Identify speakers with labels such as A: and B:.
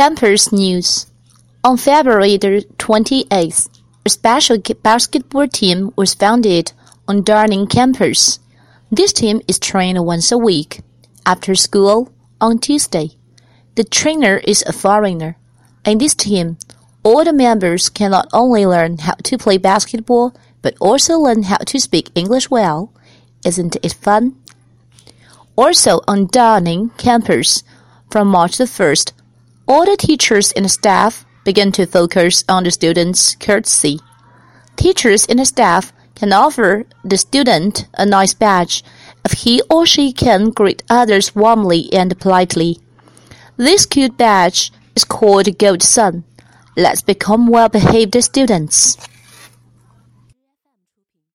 A: Campus News On February the 28th, a special basketball team was founded on Darling campus. This team is trained once a week, after school, on Tuesday. The trainer is a foreigner. In this team, all the members can not only learn how to play basketball, but also learn how to speak English well. Isn't it fun? Also on Darling campus, from March the 1st, all the teachers and staff begin to focus on the students' courtesy. Teachers and staff can offer the student a nice badge if he or she can greet others warmly and politely. This cute badge is called Gold Sun. Let's become well-behaved students.